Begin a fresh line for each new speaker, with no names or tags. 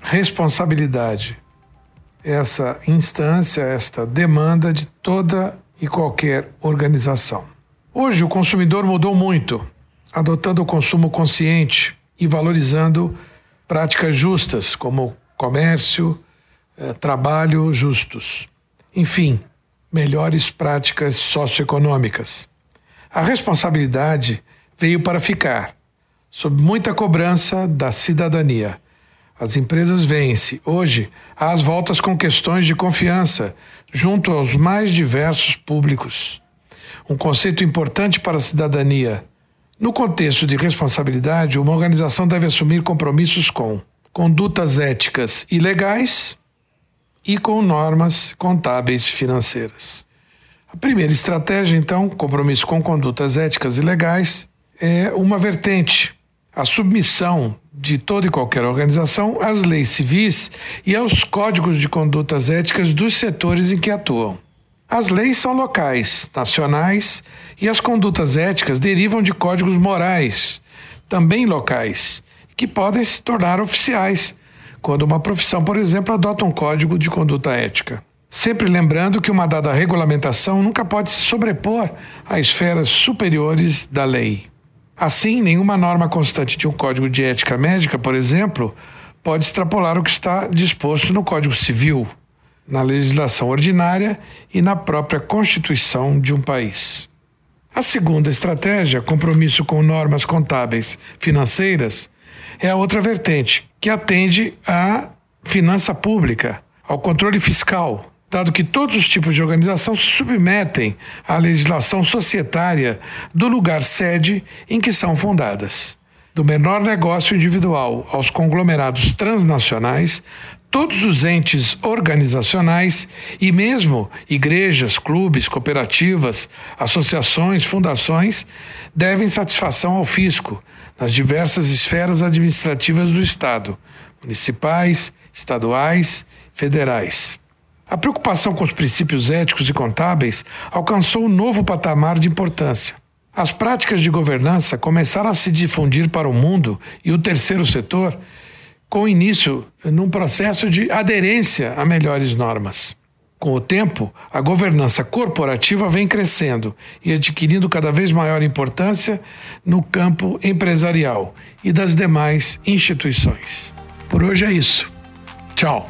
responsabilidade. Essa instância, esta demanda de toda e qualquer organização. Hoje o consumidor mudou muito, adotando o consumo consciente e valorizando práticas justas, como comércio, eh, trabalho justos. Enfim, melhores práticas socioeconômicas. A responsabilidade veio para ficar, sob muita cobrança da cidadania as empresas veem-se, hoje, às voltas com questões de confiança, junto aos mais diversos públicos. Um conceito importante para a cidadania. No contexto de responsabilidade, uma organização deve assumir compromissos com condutas éticas e legais e com normas contábeis financeiras. A primeira estratégia, então, compromisso com condutas éticas e legais, é uma vertente, a submissão de toda e qualquer organização às leis civis e aos códigos de condutas éticas dos setores em que atuam. As leis são locais, nacionais, e as condutas éticas derivam de códigos morais, também locais, que podem se tornar oficiais, quando uma profissão, por exemplo, adota um código de conduta ética. Sempre lembrando que uma dada regulamentação nunca pode se sobrepor a esferas superiores da lei. Assim, nenhuma norma constante de um código de ética médica, por exemplo, pode extrapolar o que está disposto no Código Civil, na legislação ordinária e na própria Constituição de um país. A segunda estratégia, compromisso com normas contábeis financeiras, é a outra vertente, que atende à finança pública, ao controle fiscal, dado que todos os tipos de organização se submetem à legislação societária do lugar sede em que são fundadas. Do menor negócio individual aos conglomerados transnacionais, todos os entes organizacionais e mesmo igrejas, clubes, cooperativas, associações, fundações devem satisfação ao fisco nas diversas esferas administrativas do Estado, municipais, estaduais, federais. A preocupação com os princípios éticos e contábeis alcançou um novo patamar de importância. As práticas de governança começaram a se difundir para o mundo e o terceiro setor, com início num processo de aderência a melhores normas. Com o tempo, a governança corporativa vem crescendo e adquirindo cada vez maior importância no campo empresarial e das demais instituições. Por hoje é isso. Tchau.